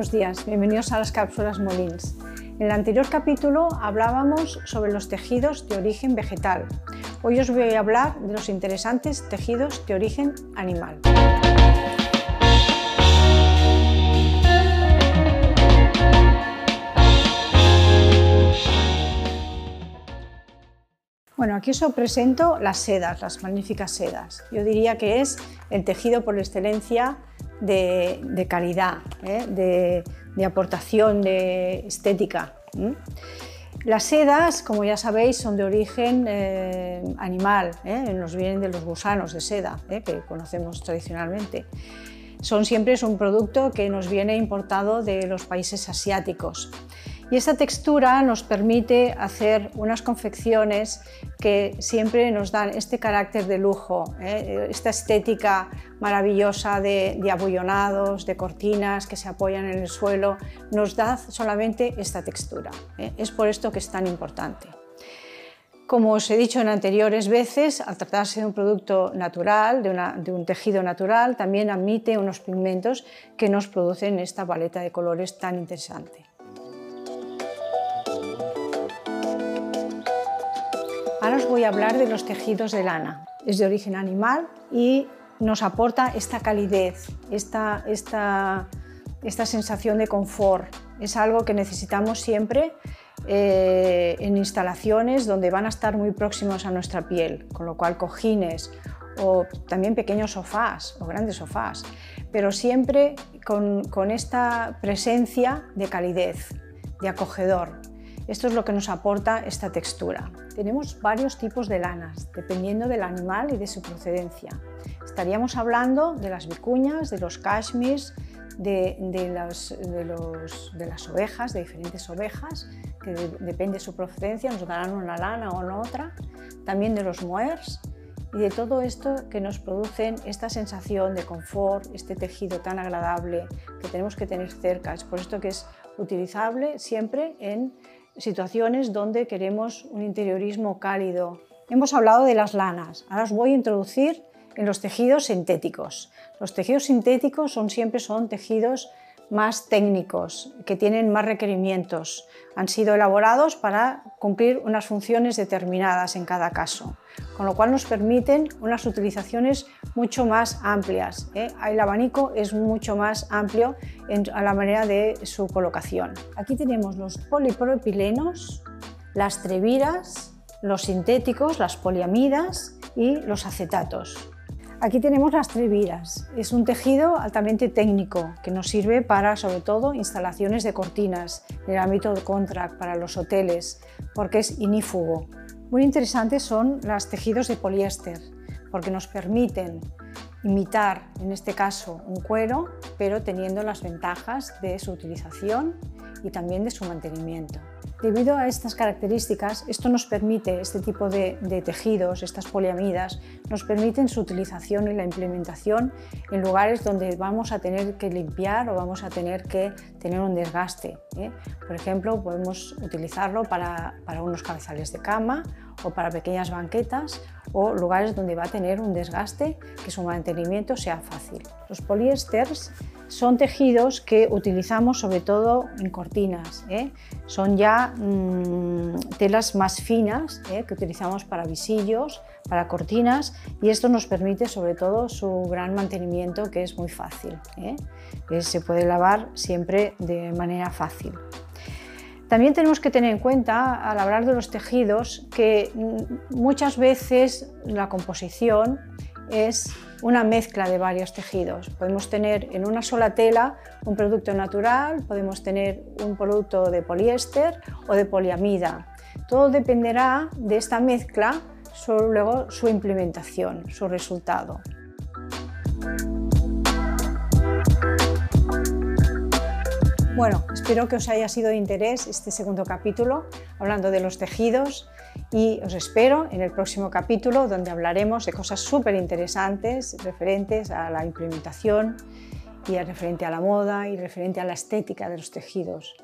buenos días, bienvenidos a las cápsulas Molins. En el anterior capítulo hablábamos sobre los tejidos de origen vegetal. Hoy os voy a hablar de los interesantes tejidos de origen animal. Bueno, aquí os presento las sedas, las magníficas sedas. Yo diría que es el tejido por excelencia de, calidad, ¿eh? de, aportación de estética. Las sedas, como ya sabéis, son de origen eh, animal, ¿eh? nos vienen de los gusanos de seda, que conocemos tradicionalmente. Son siempre es un producto que nos viene importado de los países asiáticos. Y esta textura nos permite hacer unas confecciones que siempre nos dan este carácter de lujo, ¿eh? esta estética maravillosa de, abullonados, de cortinas que se apoyan en el suelo, nos da solamente esta textura. ¿eh? Es por esto que es tan importante. Como os he dicho en anteriores veces, al tratarse de un producto natural, de, un tejido natural, también admite unos pigmentos que nos producen esta paleta de colores tan interesante. Ahora os voy a hablar de los tejidos de lana. Es de origen animal y nos aporta esta calidez, esta, esta, esta sensación de confort. Es algo que necesitamos siempre eh, en instalaciones donde van a estar muy próximos a nuestra piel, con lo cual cojines o también pequeños sofás o grandes sofás, pero siempre con, con esta presencia de calidez, de acogedor. Esto es lo que nos aporta esta textura. Tenemos varios tipos de lanas, dependiendo del animal y de su procedencia. Estaríamos hablando de las vicuñas, de los cashmeres, de, de, las, de, las ovejas, de diferentes ovejas, que depende de su procedencia, nos darán una lana o otra. También de los moers y de todo esto que nos producen esta sensación de confort, este tejido tan agradable que tenemos que tener cerca. Es por esto que es utilizable siempre en situaciones donde queremos un interiorismo cálido. Hemos hablado de las lanas, ahora os voy a introducir en los tejidos sintéticos. Los tejidos sintéticos son, siempre son tejidos más técnicos, que tienen más requerimientos. Han sido elaborados para cumplir unas funciones determinadas en cada caso, con lo cual nos permiten unas utilizaciones mucho más amplias. ¿eh? El abanico es mucho más amplio a la manera de su colocación. Aquí tenemos los polipropilenos, las treviras, los sintéticos, las poliamidas y los acetatos. Aquí tenemos las treviras. Es un tejido altamente técnico que nos sirve para, sobre todo, instalaciones de cortinas en el ámbito de contract para los hoteles, porque es inífugo. Muy interesantes son los tejidos de poliéster, porque nos permiten imitar, en este caso, un cuero, pero teniendo las ventajas de su utilización y también de su mantenimiento. Debido a estas características, esto nos permite, este tipo de, tejidos, estas poliamidas, nos permiten su utilización y la implementación en lugares donde vamos a tener que limpiar o vamos a tener que tener un desgaste. ¿eh? Por ejemplo, podemos utilizarlo para, para unos cabezales de cama o para pequeñas banquetas o lugares donde va a tener un desgaste que su mantenimiento sea fácil. Los poliésters son tejidos que utilizamos sobre todo en cortinas. ¿eh? Son ya mm, telas más finas ¿eh? que utilizamos para visillos, para cortinas y esto nos permite sobre todo su gran mantenimiento que es muy fácil. ¿eh? se puede lavar siempre de manera fácil. También tenemos que tener en cuenta, al hablar de los tejidos, que muchas veces la composición es una mezcla de varios tejidos. Podemos tener en una sola tela un producto natural, podemos tener un producto de poliéster o de poliamida. Todo dependerá de esta mezcla, luego su implementación, su resultado. Bueno, espero que os haya sido de interés este segundo capítulo hablando de los tejidos y os espero en el próximo capítulo donde hablaremos de cosas súper interesantes referentes a la implementación y referente a la moda y referente a la estética de los tejidos.